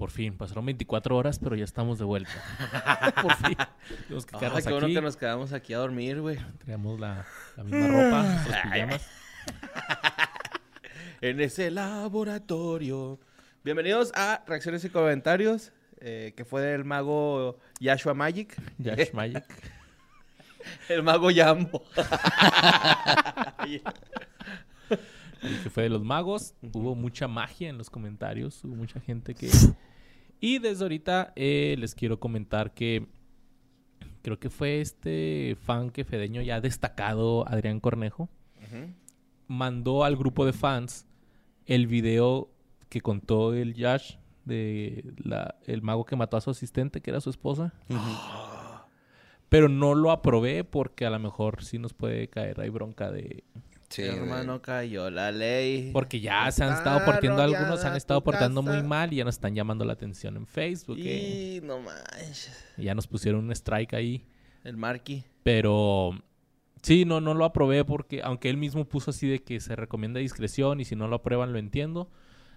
por fin, pasaron 24 horas, pero ya estamos de vuelta. por fin. Tenemos que Ah, quedarnos qué bueno aquí. que nos quedamos aquí a dormir, güey. Traemos la, la misma ropa, pijamas. En ese laboratorio. Bienvenidos a Reacciones y Comentarios, eh, que fue del mago Yashua Magic. Yash Magic. El mago Yambo. el que fue de los magos. Hubo mucha magia en los comentarios. Hubo mucha gente que... Y desde ahorita eh, les quiero comentar que creo que fue este fan que Fedeño ya destacado, Adrián Cornejo, mandó al grupo de fans el video que contó el Yash de la- el mago que mató a su asistente, que era su esposa. Pero no lo aprobé porque a lo mejor sí nos puede caer ahí bronca de... Sí, Hermano, cayó la ley. Porque ya se han estado portando, algunos han estado portando casa. muy mal y ya nos están llamando la atención en Facebook. ¿eh? Y no manches. Y ya nos pusieron un strike ahí. El Marky. Pero sí, no, no lo aprobé porque, aunque él mismo puso así de que se recomienda discreción y si no lo aprueban lo entiendo.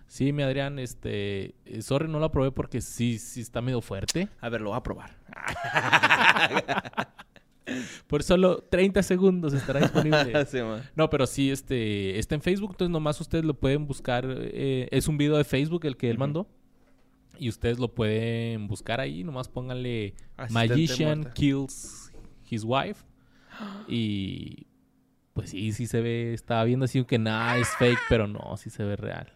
Sí, mi Adrián, este, eh, sorry, no lo aprobé porque sí, sí está medio fuerte. A ver, lo voy a probar. Por solo 30 segundos estará disponible. Sí. No, pero sí, este, está en Facebook, entonces nomás ustedes lo pueden buscar. eh, es un video de Facebook el que él mandó. Y ustedes lo pueden buscar ahí, nomás pónganle Asistente Magician muerta. kills his wife. Y pues sí, sí se ve, estaba viendo así que nada es fake, pero no, sí se ve real.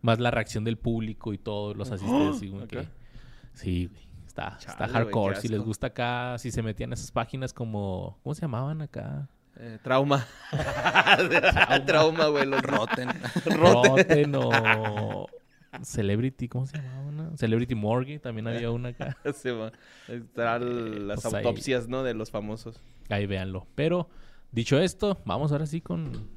Más la reacción del público y todos los asistentes. así que, sí, güey, está, está Chale, hardcore. Si les gusta acá, si se metían a esas páginas como, ¿cómo se llamaban acá? Eh, trauma. trauma, güey. Los Roten. Rotten o Celebrity, ¿cómo se llamaba una? Celebrity Morgue, también había una acá. Sí. Están las pues ahí- autopsias, ¿no? De los famosos. Ahí véanlo. Pero, dicho esto, vamos ahora sí con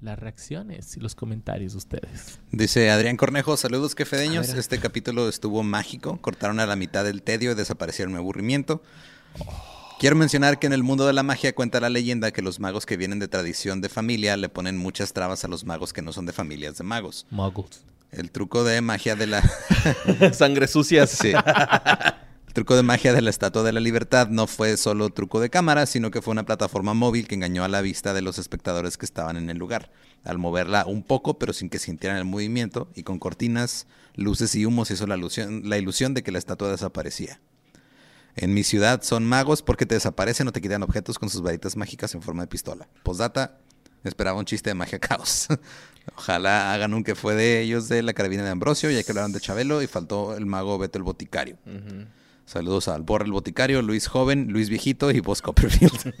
las reacciones y los comentarios de ustedes. Dice Adrián Cornejo, saludos quefedeños. Este capítulo estuvo mágico. Cortaron a la mitad el tedio y desaparecieron mi aburrimiento. Quiero mencionar que en el mundo de la magia cuenta la leyenda que los magos que vienen de tradición de familia le ponen muchas trabas a los magos que no son de familias de magos. Muggles. El truco de magia de la... Sangre sucias. Sí. Truco de magia de la Estatua de la Libertad no fue solo truco de cámara, sino que fue una plataforma móvil que engañó a la vista de los espectadores que estaban en el lugar. Al moverla un poco, pero sin que sintieran el movimiento, y con cortinas, luces y humos hizo la ilusión, de que la estatua desaparecía. En mi ciudad son magos porque te desaparecen o te quitan objetos con sus varitas mágicas en forma de pistola. Postdata, esperaba un chiste de magia caos. Ojalá hagan un que fue de ellos de la carabina de Ambrosio, ya que hablaron de Chabelo y faltó el mago Beto el Boticario. Saludos a Albor el Boticario, Luis Joven, Luis Viejito y Vos Copperfield.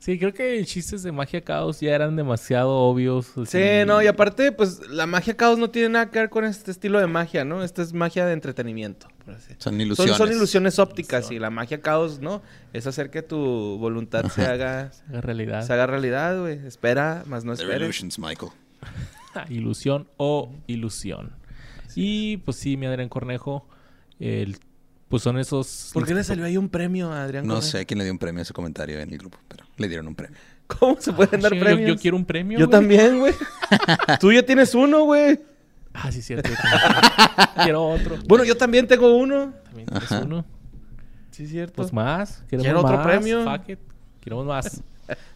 Sí, creo que chistes de magia caos ya eran demasiado obvios. así. Sí, no, y aparte, pues la magia caos no tiene nada que ver con este estilo de magia, ¿no? Esta es magia de entretenimiento, por así. Son ilusiones. son ilusiones ópticas y la magia caos, ¿no? Es hacer que tu voluntad se haga, realidad. se haga realidad, güey. Espera, más no illusions, Michael. ilusión o ilusión. Y pues sí, mi Adrián Cornejo, el, pues son esos... ¿Por qué le salió ahí un premio a Adrián No Correa? sé quién le dio un premio a ese comentario en el grupo, pero le dieron un premio. ¿Cómo se pueden dar Ah, Yo- premios? Yo, quiero un premio. Yo güey. también, güey. Tú ya tienes uno, güey. Ah, sí, cierto. quiero otro. Bueno, yo también tengo uno. También tienes Ajá. uno. Sí, cierto. Pues más. Queremos Quiero otro premio. Fuck it. Queremos más.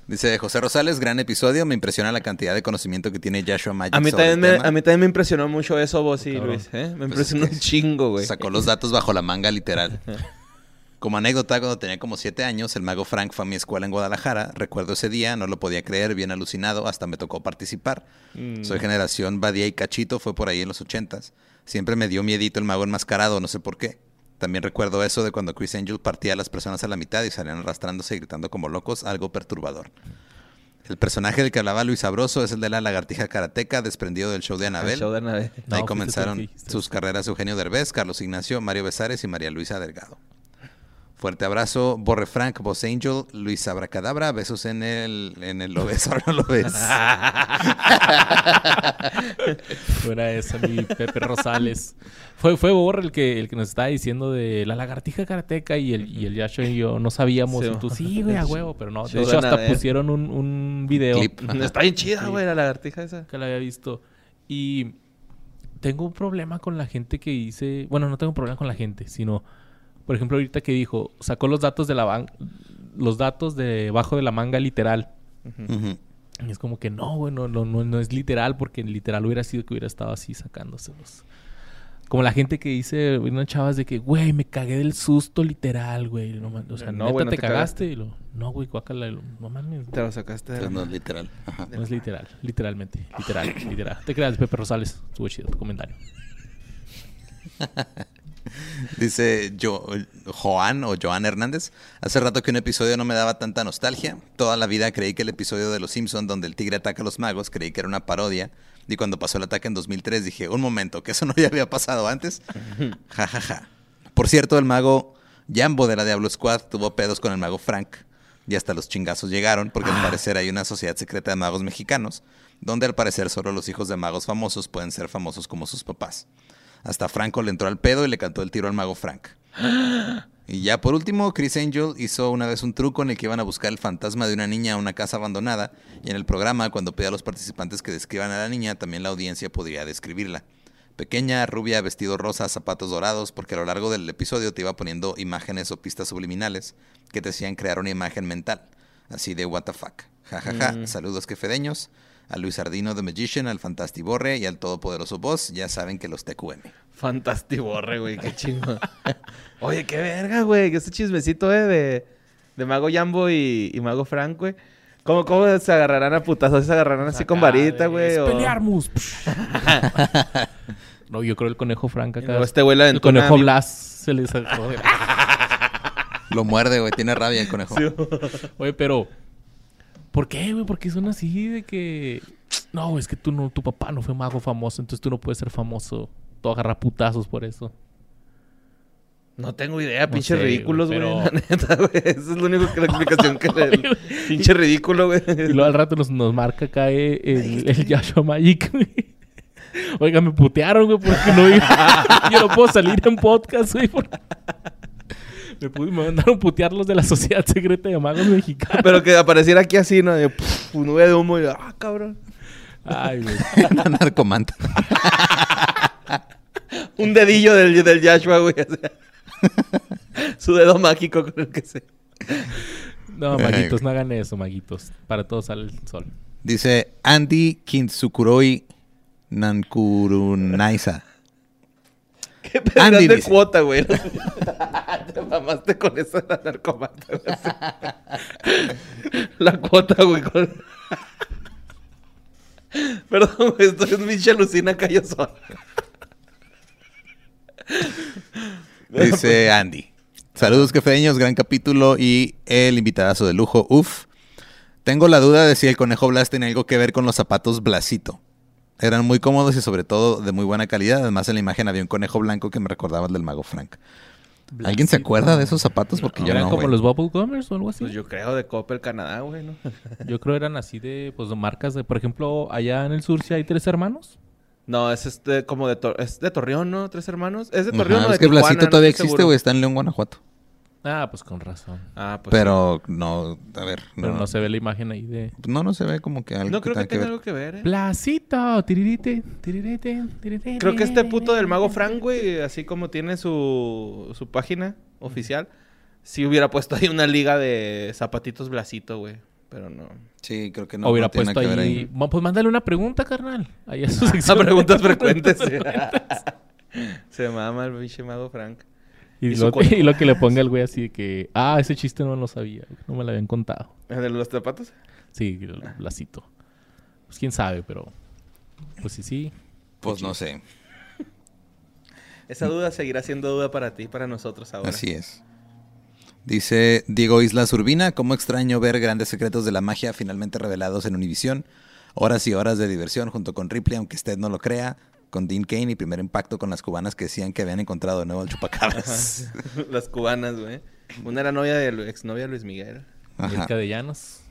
Dice José Rosales, gran episodio. Me impresiona la cantidad de conocimiento que tiene Joshua Magic a mí, sobre también el me, tema. a mí también me impresionó mucho eso, vos y Cabrón. Luis. ¿eh? Me Pues impresionó es que un chingo, güey. Sacó los datos bajo la manga, literal. Como anécdota, cuando tenía como siete años, el mago Frank fue a mi escuela en Guadalajara. Recuerdo ese día, no lo podía creer, bien alucinado, hasta me tocó participar. Mm. Soy generación Badía y Cachito, fue por ahí en los ochentas. Siempre me dio miedito el mago enmascarado, no sé por qué. También recuerdo eso de cuando Chris Angel partía a las personas a la mitad y salían arrastrándose y gritando como locos, algo perturbador. El personaje del que hablaba Luis Sabroso es el de la lagartija karateca, desprendido del show de El Anabel. show de Anabel. Ahí comenzaron sus carreras Eugenio Derbez, Carlos Ignacio, Mario Besares y María Luisa Delgado. Fuerte abrazo, Borre Frank, Boss Angel, Luis Abracadabra, besos en el, en el lo ves, ahora no lo ves. Fuera esa, mi Pepe Rosales. Fue, fue Borre el que, el que nos estaba diciendo de la lagartija karateca y el, y el Yasha y yo no sabíamos. Sí, y tú, sí, güey, a huevo. Pero no, de hecho hasta pusieron un, un video Clip. Está bien chida, güey, la lagartija esa. que la había visto. Y tengo un problema con la gente que dice... Bueno, no tengo un problema con la gente, sino... Por ejemplo, ahorita que dijo... Sacó los datos de la ban- Los datos debajo de la manga literal. Y es como que no, güey, no, no, no, no es literal, porque literal hubiera sido que hubiera estado así sacándoselos. Como la gente que dice, unas chavas de que, güey, me cagué del susto literal, güey. No, o sea, No, neta güey, no te, te cagaste. Y lo, no, güey, lo, no mames. Te lo sacaste de la Entonces no es literal. Ajá. No es literal, literalmente. Literal, literal. Te creas, Pepe Rosales. Estuvo chido tu comentario. Dice Jo- Joan o Joan Hernández. Hace rato que un episodio no me daba tanta nostalgia. Toda la vida creí que el episodio de Los Simpson donde el tigre ataca a los magos, creí que era una parodia. Y cuando pasó el ataque en 2003 dije, un momento, que eso no ya había pasado antes. Ja, ja, ja. Por cierto, el mago Jambo de la Diablo Squad tuvo pedos con el mago Frank. Y hasta los chingazos llegaron, porque al parecer hay una sociedad secreta de magos mexicanos, donde al parecer solo los hijos de magos famosos pueden ser famosos como sus papás. Hasta Franco le entró al pedo y le cantó el tiro al mago Frank. Y ya por último, Chris Angel hizo una vez un truco en el que iban a buscar el fantasma de una niña a una casa abandonada. Y en el programa, cuando pedía a los participantes que describan a la niña, también la audiencia podría describirla. Pequeña, rubia, vestido rosa, zapatos dorados, porque a lo largo del episodio te iba poniendo imágenes o pistas subliminales que te hacían crear una imagen mental. Así de what the fuck. Ja, ja, ja. Mm. Saludos quefedeños. A Luis Ardino de Magician, al Fantastiborre y al todopoderoso boss. Ya saben que los TQM. Fantastiborre, güey, qué chingo. Oye, qué verga, güey. Este chismecito, eh, de, de Mago Jambo y, y Mago Frank, güey. ¿Cómo, ¿Cómo se agarrarán a putazos? ¿Se agarrarán así con varita, güey? o- ¡Expelliarmus! no, yo creo el conejo acá. luego este güey el conejo Blas se le sacó de- Lo muerde, güey. Tiene rabia el conejo. Oye, pero... ¿Por qué, güey? Porque son así de que... No, es que tú no, tu papá no fue mago famoso, entonces tú no puedes ser famoso. Tú agarras putazos por eso. No tengo idea, No sé, ridículos, güey, pero- La neta, güey. Esa es lo único que la explicación que le... Pinche ridículo, güey. Y luego al rato nos, nos marca acá el, el Yashua Magic, güey. Oiga, me putearon, güey, porque no iba- Yo no puedo salir en podcast, güey. por- Me, pude- me mandaron putear los de la Sociedad Secreta de Magos Mexicanos. Pero que apareciera aquí así, ¿no? De, un nube de humo y... ¡Ah, cabrón! Ay, güey. Una narcomanta. Un dedillo del, del Yashua, güey. o sea. Su dedo mágico con el que se... No, maguitos, no hagan eso, maguitos. Para todos sale el sol. Dice Andy Kintsukuroi Nankurunaisa. ¿Qué Andy de dice. cuota, güey? Te mamaste con eso de la. La cuota, güey. Perdón. Estoy en mi alucina cayó sola. Dice Andy. Saludos quefeños, gran capítulo y el invitadazo de lujo. Uf. Tengo la duda de si el conejo Blas tiene algo que ver con los zapatos Blasito. Eran muy cómodos y sobre todo de muy buena calidad. Además en la imagen había un conejo blanco que me recordaba al del mago Frank. ¿Alguien se acuerda de esos zapatos? Porque yo ¿Eran no, como los Bubble Gummers o algo así? Pues yo creo de Coppel, Canadá, güey, ¿no? Yo creo eran así de, pues, de marcas de... Por ejemplo, allá en el sur sí hay tres hermanos. No, es este como de, Tor- es de Torreón, ¿no? ¿Tres hermanos? Es de Ajá, Torreón o de es que Tijuana, Blasito no todavía existe, güey. Está en León, Guanajuato. Ah, pues con razón. Ah, pues Pero no, a ver. Pero no, no se ve la imagen ahí de... no, no se ve como que algo No creo que tenga tenga ver. algo que ver, ¿eh? Placito, tiririte, tiririte, tiririte. Creo que este puto del mago Frank, güey, así como tiene su, su página oficial, sí hubiera puesto ahí una liga de zapatitos Blasito, güey. Pero no. Sí, creo que no. hubiera no tiene puesto que ahí... Pues mándale una pregunta, carnal. Ahí a su A sección. preguntas frecuentes. Se mama el pinche mago Frank. Y, Y lo, y que le ponga el güey así de que... Ah, ese chiste no lo sabía. No me lo habían contado. ¿El de los zapatos? Sí, el lacito. Pues quién sabe, pero... Pues sí, sí. Pues no sé. Esa duda seguirá siendo duda para ti, para nosotros ahora. Así es. Dice Diego Islas Urbina, cómo extraño ver grandes secretos de la magia finalmente revelados en Univisión. Horas y horas de diversión junto con Ripley, aunque usted no lo crea, con Dean Kane y primer impacto con las cubanas que decían que habían encontrado de nuevo al chupacabras. Las cubanas, güey. Una era novia de exnovia Luis Miguel. Ajá. de Llanos.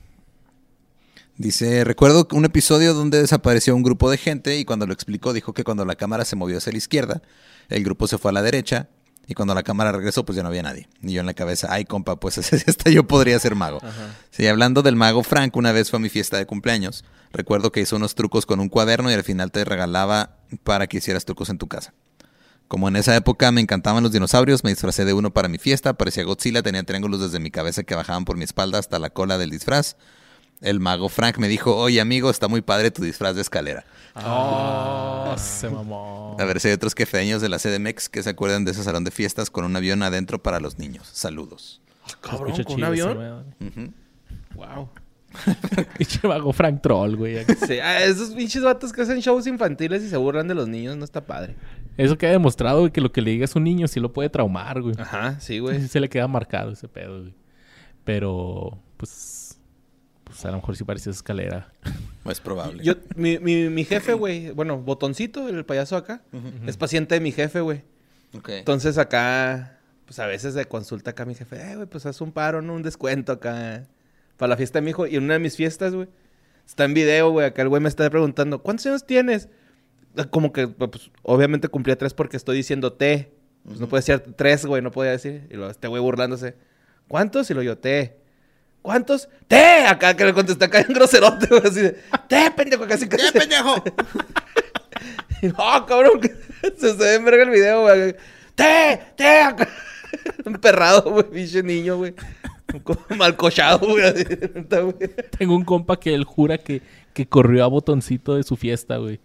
Dice, recuerdo un episodio donde desapareció un grupo de gente y cuando lo explicó dijo que cuando la cámara se movió hacia la izquierda, el grupo se fue a la derecha Y cuando la cámara regresó, pues ya no había nadie. Y yo en la cabeza, ay, compa, pues hasta yo podría ser mago. Sí, hablando del mago Frank, una vez fue a mi fiesta de cumpleaños. Recuerdo que hizo unos trucos con un cuaderno y al final te regalaba para que hicieras trucos en tu casa. Como en esa época me encantaban los dinosaurios, me disfracé de uno para mi fiesta. Parecía Godzilla, tenía triángulos desde mi cabeza que bajaban por mi espalda hasta la cola del disfraz. El mago Frank me dijo, oye amigo, está muy padre tu disfraz de escalera. Oh, se mamó. A ver si hay otros quefeños de la CDMX que se acuerdan de ese salón de fiestas con un avión adentro para los niños. Saludos. Cabrón, Escucha ¿con un chido avión? Wow. Pinche vago Frank Troll, güey. Sí, ah, esos pinches vatos que hacen shows infantiles y se burlan de los niños, no está padre. Eso queda demostrado, güey, que lo que le digas a un niño sí lo puede traumar, güey. Ajá, sí, Sí güey. se le queda marcado ese pedo, güey. Pero, pues, pues a lo mejor sí parecía escalera. Es probable. Yo, mi, mi, mi jefe, güey, bueno, Botoncito, el payaso acá, es paciente de mi jefe, güey. Ok. Entonces acá, pues a veces de consulta acá mi jefe, eh, güey, pues haz un paro, ¿no? Un descuento acá para la fiesta de mi hijo. Y en una de mis fiestas, güey, está en video, güey, acá el güey me está preguntando, ¿cuántos años tienes? Ah, Como que, pues, obviamente cumplía tres porque estoy diciendo T. Pues no puede ser tres, güey, no podía decir. Y luego este güey burlándose, ¿cuántos? Y lo yo, T. ¿Cuántos? ¡Te! Acá que le contesté acá en groserote, güey, así de, ¡Te, pendejo! Casi, casi. ¡Ya, pendejo! Y no, cabrón, se, se ve en verga el video, güey. ¡Te! ¡Te! Acá. Emperrado, güey, pinche niño, güey. Como Malcochado, güey. Tengo un compa que él jura que, que corrió a botoncito de su fiesta, güey.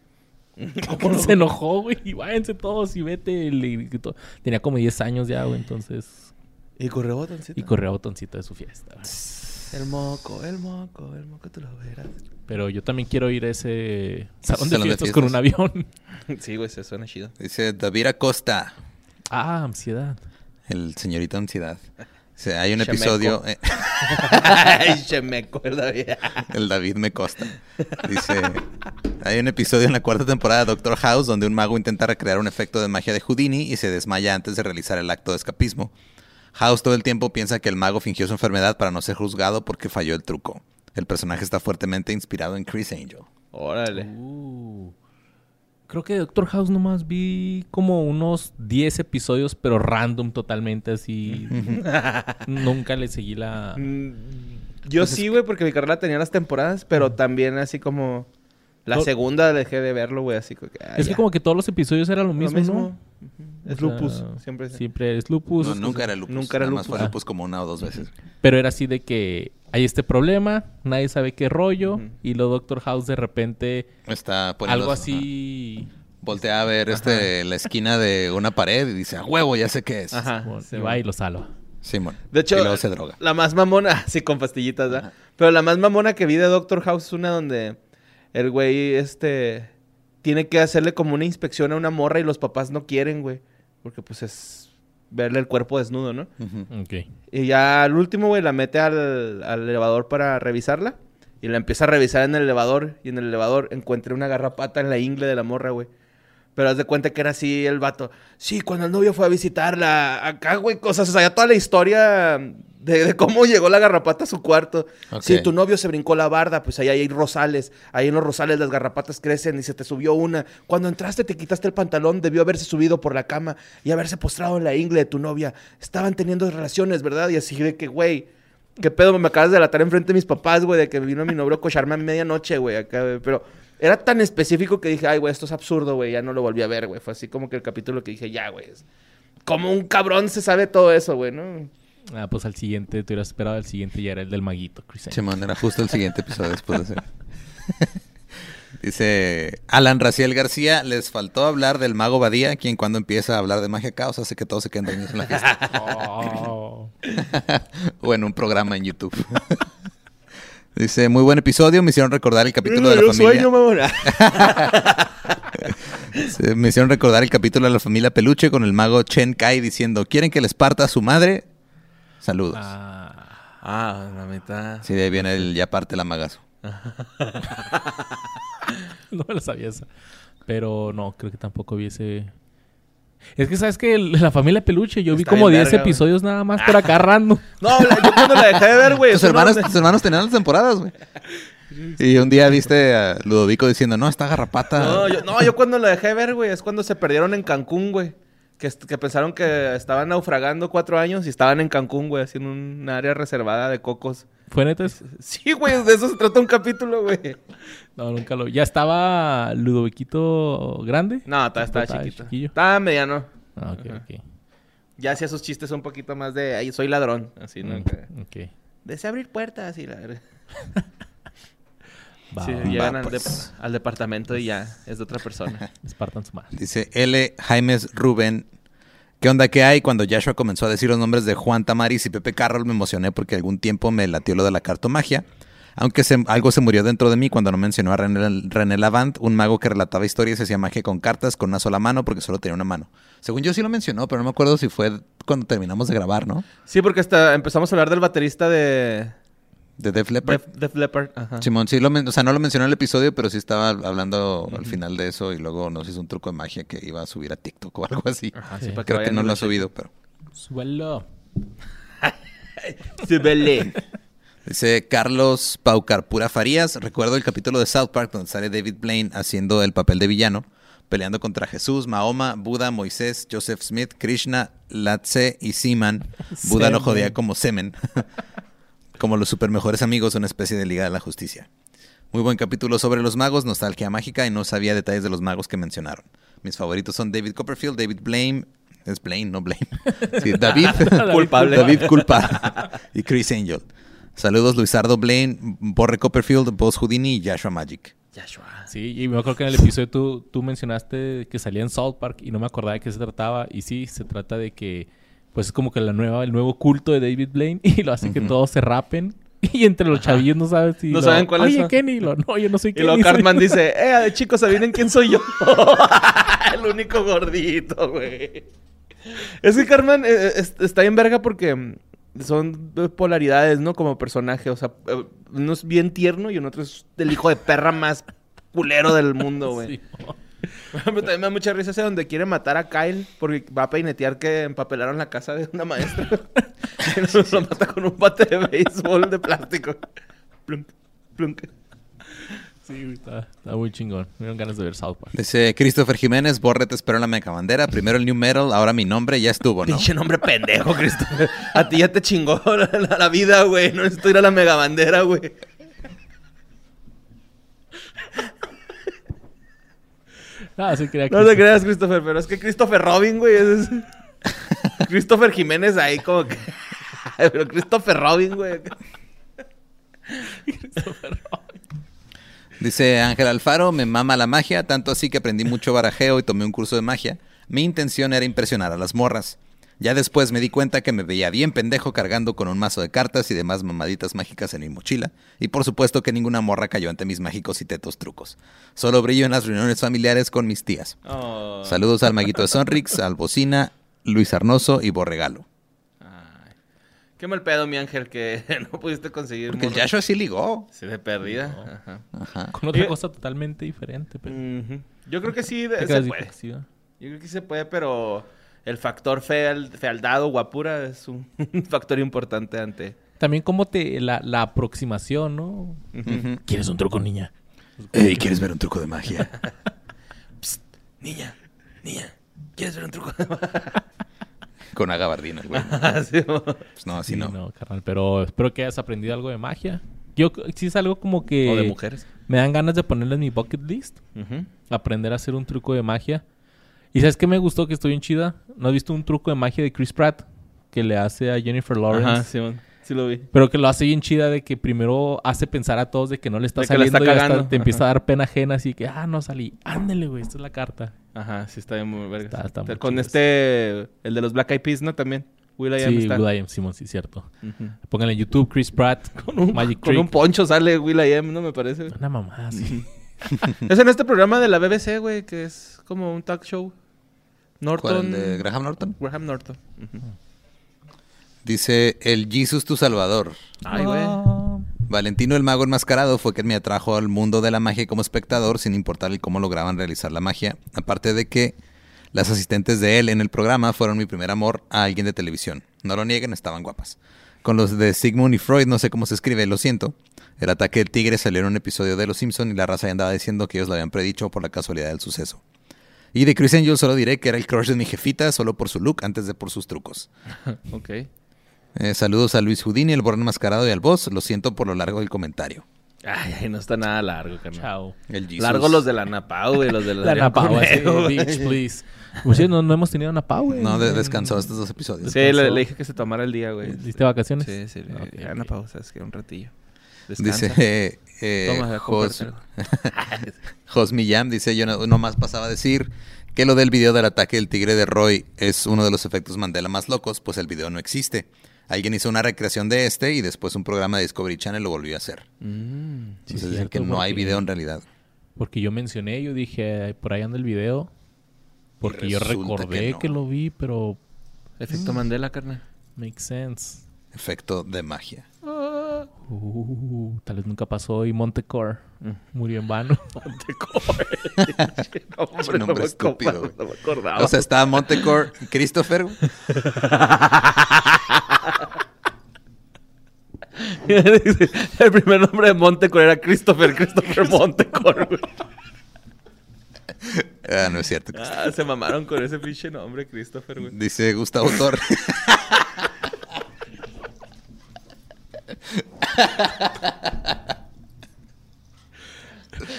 Se enojó, güey. Y váyanse todos y vete. Le gritó. Tenía como 10 años ya, güey. Entonces. Y corrió botoncito. Y corrió a botoncito de su fiesta. güey. El moco, el moco, el moco, tú lo verás. Pero yo también quiero ir a ese salón de Salón de fiestas con un avión. Sí, güey, se suena chido. Dice David Acosta, ah, ansiedad. el señorito ansiedad. Dice, hay un Chemeco. episodio... eh, Ay, chemeco, ¿verdad? El David me costa. Dice, hay un episodio en la cuarta temporada de Doctor House donde un mago intenta recrear un efecto de magia de Houdini y se desmaya antes de realizar el acto de escapismo. House todo el tiempo piensa que el mago fingió su enfermedad para no ser juzgado porque falló el truco. El personaje está fuertemente inspirado en Chris Angel. Órale. Uh. Creo que de Doctor House nomás vi como unos 10 episodios, pero random totalmente así. Nunca le seguí la... Mm, Yo sí, güey, porque mi carrera tenía las temporadas, pero también así como... La segunda dejé de verlo, güey, así que... ah, es que como que todos los episodios eran lo Lo mismo, mismo. ¿no? Es lupus, siempre. Siempre es lupus. No, nunca era lupus. Nunca era Nada más lupus. fue Ah. lupus como una o dos veces. Pero era así de que hay este problema, nadie sabe qué rollo, y luego Doctor House de repente Está poniendo... algo así... Voltea a ver este, la esquina de una pared y dice, a huevo, ya sé qué es. Ajá. bueno, sí, y va y lo salva. Simón. De hecho, y luego se droga. la más mamona, sí, con pastillitas, ¿verdad? Ajá. Pero la más mamona que vi de Doctor House es una donde el güey, este, tiene que hacerle como una inspección a una morra y los papás no quieren, güey. Porque pues es verle el cuerpo desnudo, ¿no? Ujú. Ok. Y ya al último, güey, la mete al, al elevador para revisarla. Y la empieza a revisar en el elevador. Y en el elevador encuentra una garrapata en la ingle de la morra, güey. Pero haz de cuenta que era así el vato. Sí, cuando el novio fue a visitarla. Acá, güey, cosas. O sea, ya toda la historia de, de cómo llegó la garrapata a su cuarto. Sí, tu novio se brincó la barda. Pues ahí hay rosales. Ahí en los rosales las garrapatas crecen y se te subió una. Cuando entraste te quitaste el pantalón. Debió haberse subido por la cama y haberse postrado en la ingle de tu novia. Estaban teniendo relaciones, ¿verdad? Y así de que, güey. ¿Qué pedo? Me acabas de delatar enfrente de mis papás, güey, de que vino mi novio a cocharme a medianoche, güey, acá, güey. Pero era tan específico que dije, ay, güey, esto es absurdo, güey, ya no lo volví a ver, güey. Fue así como que el capítulo que dije, ya, güey. Como un cabrón se sabe todo eso, güey, ¿no? Ah, pues al siguiente, te hubieras esperado al siguiente ya era el del maguito, Chris. Simón, era justo el siguiente episodio después de ese. Dice Alan Raciel García, les faltó hablar del mago Badía, quien cuando empieza a hablar de magia caos hace que todos se queden dormidos en la fiesta. Oh. o en un programa en YouTube. Dice, muy buen episodio, me hicieron recordar el capítulo de la Yo familia. sueño, Me hicieron recordar el capítulo de la familia Peluche con el mago Chen Kai diciendo, ¿quieren que les parta a su madre? Saludos. Ah. Ah, la mitad. Sí, de ahí viene el ya parte la magazo. no me lo sabía esa. Pero no, creo que tampoco vi ese. Es que sabes que la familia Peluche, yo vi como bien 10 verga, güey. episodios nada más por acá random. No, la- yo cuando la dejé de ver, güey. Tus hermanos, donde- tus hermanos tenían las temporadas, güey. Y un día viste a Ludovico diciendo, no, está garrapata. No yo, no, yo cuando la dejé de ver, güey, es cuando se perdieron en Cancún, güey. Que, pensaron que estaban naufragando cuatro años y estaban en Cancún, güey, así en un área reservada de cocos. ¿Fue neta? Sí, güey, de eso se trata un capítulo, güey. No, nunca lo... ¿Ya estaba Ludoviquito grande? No, todavía estaba Estaba chiquito. chiquillo. Estaba mediano. Ah, ok, Ajá. ok. Ya hacía sus chistes un poquito más de, ay, soy ladrón. Así, ¿no? Mm, ok. Desea abrir puertas y la. Va, Sí, llegan va, al, pues. al departamento y ya es de otra persona. Espartan su madre. Dice L. Jaimes Rubén. ¿Qué onda que hay? Cuando Joshua comenzó a decir los nombres de Juan Tamaris y Pepe Carroll me emocioné porque algún tiempo me latió lo de la cartomagia. Aunque se- algo se murió dentro de mí cuando no mencionó a René, René Lavant, un mago que relataba historias y hacía magia con cartas con una sola mano porque solo tenía una mano. Según yo sí lo mencionó, pero no me acuerdo si fue cuando terminamos de grabar, ¿no? Sí, porque hasta empezamos a hablar del baterista de De Def Leppard. Def, Def Leppard. Ajá. Simón, sí, lo o sea, no lo mencionó en el episodio, pero sí estaba hablando al final de eso y luego nos hizo un truco de magia que iba a subir a TikTok o algo así. Ajá, Sí. sí, para Creo que no lo ha subido, pero... Suelo. Súbele. Dice Carlos Paucarpura Farías. Recuerdo el capítulo de South Park donde sale David Blaine haciendo el papel de villano, peleando contra Jesús, Mahoma, Buda, Moisés, Joseph Smith, Krishna, Latse y Seaman. Buda lo jodía como semen. como los super mejores amigos, una especie de Liga de la Justicia. Muy buen capítulo sobre los magos, nostalgia mágica y no sabía detalles de los magos que mencionaron. Mis favoritos son David Copperfield, David Blaine. Es Blaine, no Blaine. Sí, David. Culpable. David Culpa. y Chris Angel. Saludos Luisardo Blaine, Borre Copperfield, Boss Houdini y Joshua Magic. Joshua. Sí, y me acuerdo que en el episodio tú, tú mencionaste que salía en South Park y no me acordaba de qué se trataba. Y sí, se trata de que, pues es como que la nueva, el nuevo culto de David Blaine y lo hace que todos se rapen. Y entre los chavillos no sabes si. No lo- saben cuáles Oye, son". Kenny, y lo, no, yo no soy Y Kenny. luego soy- Cartman dice, eh, de chicos, ¿adivinen quién soy yo? El único gordito, güey. Es que Cartman eh, eh, es- está en verga porque mm, son dos polaridades, ¿no? Como personaje. O sea, eh, uno es bien tierno y el otro es el hijo de perra más culero del mundo, güey. Sí. También me da mucha risa ese donde quiere matar a Kyle porque va a peinetear que empapelaron la casa de una maestra. y lo, lo mata con un bate de béisbol de plástico. Plunk, plunk. Sí, güey, está, está muy chingón. Me dieron ganas de ver South Park. Dice Christopher Jiménez, Borre te espero en la meca bandera. Primero el New Metal, ahora mi nombre, ya estuvo, ¿no? Pinche nombre pendejo, Christopher. A ti ya te chingó la, la- la vida, güey. No necesito ir a la mega bandera, güey. Ah, sí, creía que. No te creas, Christopher, pero es que Christopher Robin, güey. es- es- Christopher Jiménez ahí como que... pero Christopher Robin, güey. Dice Ángel Alfaro, me mama la magia, tanto así que aprendí mucho barajeo y tomé un curso de magia. Mi intención era impresionar a las morras. Ya después me di cuenta que me veía bien pendejo cargando con un mazo de cartas y demás mamaditas mágicas en mi mochila. Y por supuesto que ninguna morra cayó ante mis mágicos y tetos trucos. Solo brillo en las reuniones familiares con mis tías. Oh. Saludos al maguito de Sonrix, al Bocina, Luis Arnoso y Borregalo. Ay. Qué mal pedo, mi ángel, que no pudiste conseguir. Porque el. Joshua sí ligó. Sí, de perdida. Ajá. Ajá. Con otra cosa totalmente diferente. Pero... Yo creo que sí, de- ¿Te se puede. Yo creo que sí se puede, pero el factor feal, fealdad o guapura es un factor importante ante... También como te... La, la aproximación, ¿no? ¿Quieres un truco, niña? Ey, ¿quieres ver un truco de magia? Niña, niña, ¿quieres ver un truco? Con una gabardina, güey. Así, ¿no? Pues no, así Sí, no. carnal. Pero espero que hayas aprendido algo de magia. Yo sí es algo como que... o de mujeres. Me dan ganas de ponerlo en mi bucket list. Aprender a hacer un truco de magia. ¿Y sabes qué me gustó? Que estoy bien chida. ¿No has visto un truco de magia de Chris Pratt? Que le hace a Jennifer Lawrence. Ajá, Simón. Sí lo vi. Pero que lo hace bien chida de que primero hace pensar a todos de que no le está De que le saliendo está y hasta te empieza a dar pena ajena así que, ah, no salí. Ándale, güey, esta es la carta. Ajá, sí está bien muy verga. Está- está muy Con chido este, el de los Black Eyed Peas, ¿no? También. Will I sí. Will I Am, Simón, sí, cierto. Pónganle en YouTube Chris Pratt, Con un, Magic con un poncho sale Will I Am, ¿no? Me parece. Una mamada, sí. es en este programa de la BBC, güey, que es como un talk show. Norton. ¿El de Graham Norton? Graham Norton. Dice el Jesus tu Salvador. Ay, güey. Valentino el mago enmascarado fue quien me atrajo al mundo de la magia como espectador sin importarle cómo lograban realizar la magia. Aparte de que las asistentes de él en el programa fueron mi primer amor a alguien de televisión. No lo nieguen, estaban guapas. Con los de Sigmund y Freud, no sé cómo se escribe, lo siento. El ataque del tigre salió en un episodio de Los Simpson y la raza ya andaba diciendo que ellos lo habían predicho por la casualidad del suceso. Y de Chris Angel solo diré que era el crush de mi jefita solo por su look antes de por sus trucos. Ok. Eh, saludos a Luis Houdini, el borrón mascarado y al boss. Lo siento por lo largo del comentario. Ay, ay, no está nada largo, carnal. Chao. El Jesus. Largo los de la Napau, güey, los de la, La Napau, así, bitch, please. Pues sí, no, no hemos tenido Napau, güey. No, de- descansó estos dos episodios. Sí, le, le dije que se tomara el día, güey. ¿Diste vacaciones? Sí, sí. le- Ok, ya ok. Napau, sabes que un ratillo. Descansa. Dice eh, eh, Jos. Jos Millán, dice yo no, nomás pasaba a decir que lo del video del ataque del tigre de Roy es uno de los efectos Mandela más locos, pues el video no existe. Alguien hizo una recreación de este y después un programa de Discovery Channel lo volvió a hacer. Mm. Sí, Entonces, cierto, que no hay porque- video en realidad. Porque yo mencioné, yo dije, "Ay, por ahí anda el video. Porque yo recordé que lo vi, pero Efecto Mandela, carnal. makes sense. Efecto de magia. Uh, tal vez nunca pasó y Montecore Mm. murió en vano. Hombre, nombre no me estúpido, acuerdo, güey. No me acordaba. O sea, está Montecore Christopher. el primer nombre de Montecore era Christopher, Christopher Montecore, güey. Ah, no es cierto. Ah, se mamaron con ese pinche nombre, Christopher, güey. Dice Gustavo Torres.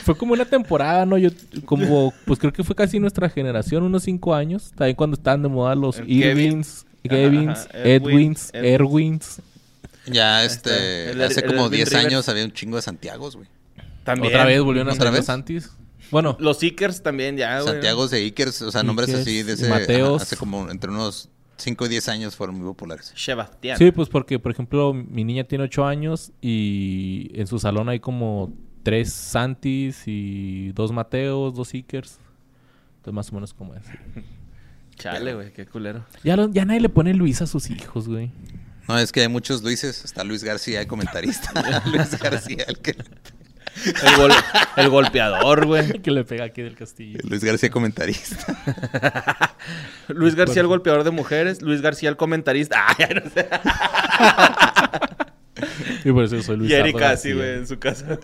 Fue como una temporada, ¿no? Yo, como, pues creo que fue casi nuestra generación, unos cinco años. También cuando estaban de moda los Ajá, Edwin, Edwins, Ed- Erwins. Ya, este, El- hace el como Edwin 10 Rivers. años había un chingo de Santiagos, güey. También. Otra vez volvieron a ¿Otra salir los Santis. Bueno, Los Seekers también, ya, güey. Santiagos de Ickers, o sea, nombres Ickers, así de ese. Mateos. ajá, hace como entre unos 5 y 10 años fueron muy populares. Sebastián. sí, pues porque, por ejemplo, mi niña tiene ocho años y en su salón hay como tres Santis y dos Mateos, dos Seekers. Entonces, más o menos como es. Chale, güey, qué culero. Ya, lo- ya nadie le pone Luis a sus hijos, güey. No, es que hay muchos Luises. Está Luis García, el comentarista. Luis García, el que. El, gol- el golpeador, güey. que le pega aquí del castillo. Luis García, comentarista. Luis García, el golpeador de mujeres. Luis García, el comentarista. Ah, ya no sé. Y por eso soy Luis Y Erika, Ardo sí, García. güey, en su casa.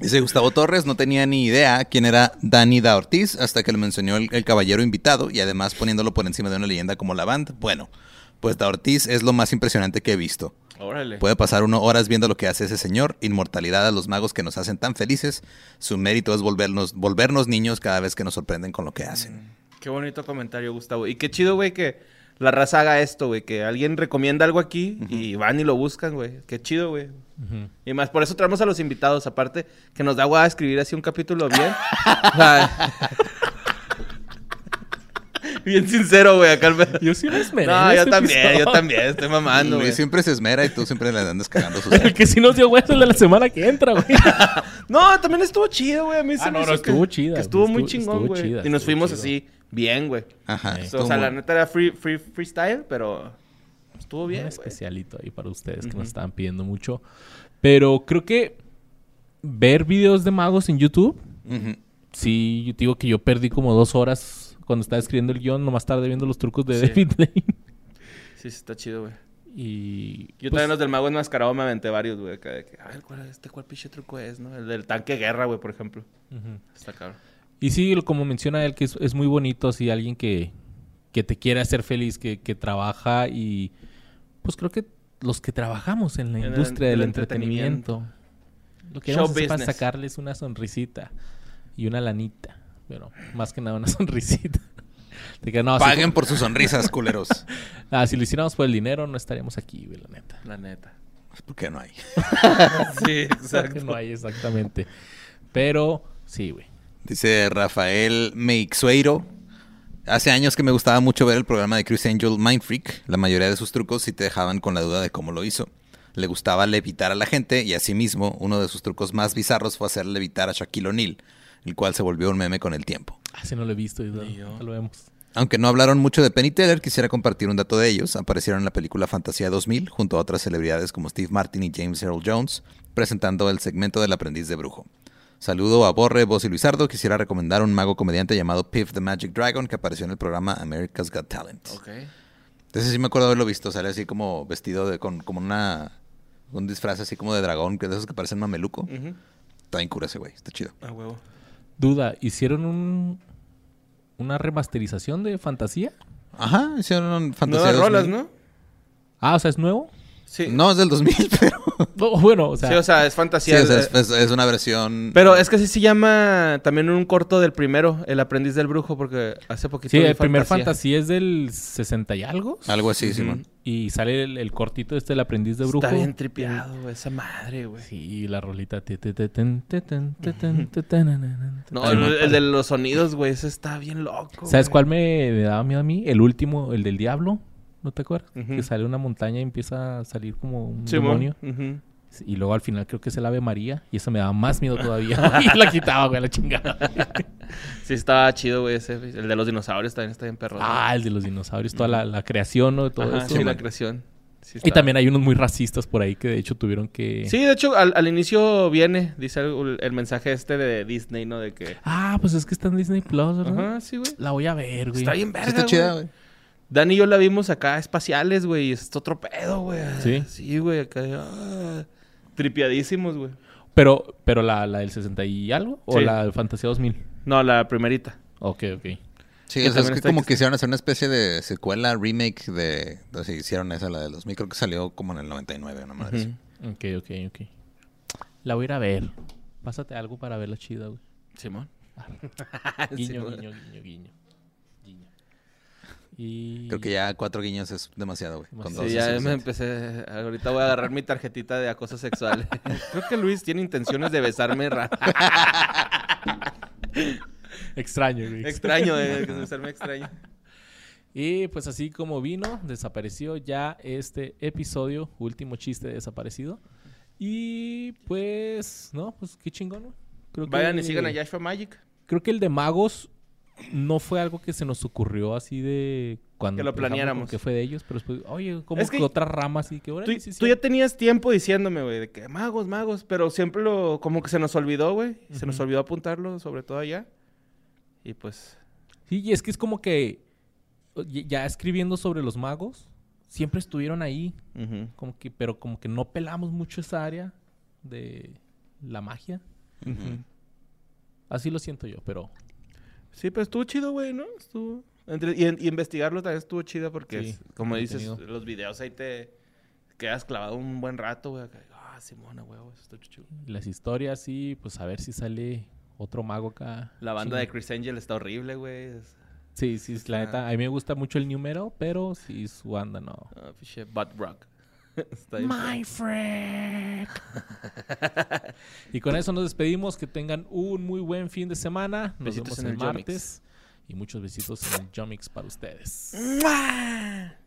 Dice Gustavo Torres, no tenía ni idea quién era Dani Da Ortiz hasta que lo mencionó el, el caballero invitado y además poniéndolo por encima de una leyenda como la band. Bueno, pues Da Ortiz es lo más impresionante que he visto. Órale. Puede pasar uno horas viendo lo que hace ese señor, inmortalidad a los magos que nos hacen tan felices. Su mérito es volvernos, volvernos niños cada vez que nos sorprenden con lo que hacen. Qué bonito comentario, Gustavo. Y qué chido, güey, que la raza haga esto, güey. Que alguien recomienda algo aquí y van y lo buscan, güey. Qué chido, güey. Y más, por eso traemos a los invitados. Aparte, que nos da guay escribir así un capítulo bien. Bien sincero, güey. Acá el... Yo sí me esmeré No, yo este también, yo también. Estoy mamando, Luis güey. siempre se esmera y tú siempre le andas cagando sus... El que sí nos dio hueso es el de la semana que entra, güey. No, también estuvo chido, güey. A mí se Ah, me no, hizo no, que- estuvo chida, Que estuvo estuvo- muy chingón, estuvo güey. chida, Y nos estuvo fuimos chido. así, bien, güey. Ajá. Sí. O estuvo sea, la neta era free, free, freestyle, pero estuvo bien, Un güey. especialito ahí para ustedes que nos estaban pidiendo mucho. Pero creo que ver videos de magos en YouTube, sí, yo digo que yo perdí como dos horas cuando estaba escribiendo el guion, nomás tarde viendo los trucos de Sí. David Lane. Sí, sí, está chido, güey. Y Yo pues, también los del mago enmascarado me aventé varios, güey. acá de que, A ver, ¿cuál es este? ¿Cuál pinche truco es, no? El del tanque guerra, güey, por ejemplo. Está cabrón. Y sí, como menciona él, que es, es muy bonito, así alguien que, que te quiere hacer feliz, que, que trabaja y pues creo que los que trabajamos en la En el- industria del el entretenimiento, lo que Show vamos es para sacarles una sonrisita y una lanita, pero más que nada una sonrisita. De que, no, Paguen por sus sonrisas, culeros. ah, si lo hiciéramos por el dinero, no estaríamos aquí, güey, la neta. La neta. ¿Por qué no hay? Sí, exacto. no hay exactamente. Pero sí, güey. Dice Rafael Meixueiro. Hace años que me gustaba mucho ver el programa de Chris Angel Mind Freak. La mayoría de sus trucos sí te dejaban con la duda de cómo lo hizo. Le gustaba levitar a la gente y asimismo uno de sus trucos más bizarros fue hacer levitar a Shaquille O'Neal, el cual se volvió un meme con el tiempo. Ah, sí, no lo he visto. y no- Ni yo. no lo vemos. Aunque no hablaron mucho de Penny Teller, quisiera compartir un dato de ellos. Aparecieron en la película Fantasía 2000 junto a otras celebridades como Steve Martin y James Earl Jones, presentando el segmento del aprendiz de brujo. Saludo a Borre, Vos y Luisardo. Quisiera recomendar un mago comediante llamado Piff the Magic Dragon que apareció en el programa America's Got Talent. Ok. Entonces sí me acuerdo haberlo visto. Sale así como vestido de con como una un disfraz así como de dragón, que de esos que parecen mameluco. Ujú. está bien cura ese güey, está chido. Ah, huevo. Duda, ¿hicieron un una remasterización de Fantasía? Ajá, hicieron Fantasía Nuevas rolas, 2000. ¿no? Ah, o sea, ¿es nuevo? Sí. No, es del 2000, pero... No, bueno, o sea, sí, o sea, es Sí, fantasía. o sea, eh, es, es- es una versión... Pero es que así se llama también un corto del primero, El aprendiz del brujo, porque hace poquito sí, el primer Fantasía es del 60 y algo. Algo así, Simón. Y sale el, el cortito este, El aprendiz de brujo. Está bien tripeado, güey, esa madre, güey. Sí, la rolita. No, el, de los sonidos, güey, ese está bien loco. ¿Sabes güey. cuál me, me daba miedo a mí? El último, el del diablo. ¿No te acuerdas? Que sale una montaña y empieza a salir como un demonio. Y luego al final creo que es el Ave María. Y eso me daba más miedo todavía. y la quitaba, güey, la chingada. Sí, estaba chido, güey, ese. El de los dinosaurios también está bien perro. ah, el de los dinosaurios. Toda la, la creación, ¿no? De todo Ajá, eso. sí, la creación. Sí Y también hay unos muy racistas por ahí que de hecho tuvieron que... Sí, de hecho, al, al inicio viene, dice el, el mensaje este de Disney, ¿no? De que... Ah, pues es que está en Disney Plus, ¿verdad? Ajá, sí, güey. La voy a ver, güey. Está bien Sí, verga, está chida, güey. Dani y yo la vimos acá espaciales, güey, y es otro pedo, güey. ¿Sí? Sí, güey, acá... ah, tripiadísimos, güey. Pero, pero la, la del 60 y algo o Sí. la de Fantasía 2000. No, la primerita. Ok, ok. Sí, Que o sea, es también que está como ex- quisieron hacer una especie de secuela, remake de... Entonces hicieron esa, la de los mil. Creo que salió como en el 99, una madre así. Ujú. Ok, ok, ok. La voy a ir a ver. Pásate algo para verla chida, güey. Simón. Guiño, Simón. guiño, guiño, guiño. Guiño. Y... Creo que ya cuatro guiños es demasiado, güey. Con Sí, ya me empecé... Ahorita voy a agarrar mi tarjetita de acoso sexual. Creo que Luis tiene intenciones de besarme ra- Extraño, güey. extraño, de besarme extraño. Y pues así como vino, desapareció ya este episodio, último chiste desaparecido. Y pues, no, pues qué chingón. Creo Vayan que- y sigan a Yashua Magic. Creo que el de magos no fue algo que se nos ocurrió así de cuando Que lo planeáramos. Que fue de ellos, pero después, oye, como Es que, que- otra rama así que ahora Tú, tú ya tenías tiempo diciéndome, güey, de que magos, magos, pero siempre lo, como que se nos olvidó, güey. Se nos olvidó apuntarlo, sobre todo allá. Y pues, Sí, y es que es como que ya escribiendo sobre los magos, siempre estuvieron ahí, como que, pero como que no pelamos mucho esa área de la magia. Así lo siento yo, pero sí, pues estuvo chido, güey, ¿no? Estuvo... entre- y, y investigarlo también estuvo chido porque, Sí, es- como dices, los videos ahí te quedas clavado un buen rato, güey. Ah, Simona, güey, eso está chido. las historias sí, pues a ver si sale otro mago acá. La banda de. Chris Angel está horrible, güey. Es- Sí, sí, está- la neta, a mí me gusta mucho el número, pero sí su banda no. Ah, pinche Butt Rock. está My friend. y con eso nos despedimos. Que tengan un muy buen fin de semana. Nos Besitos vemos en el, el martes. Y muchos besitos en el Jomix para ustedes. ¡Mua!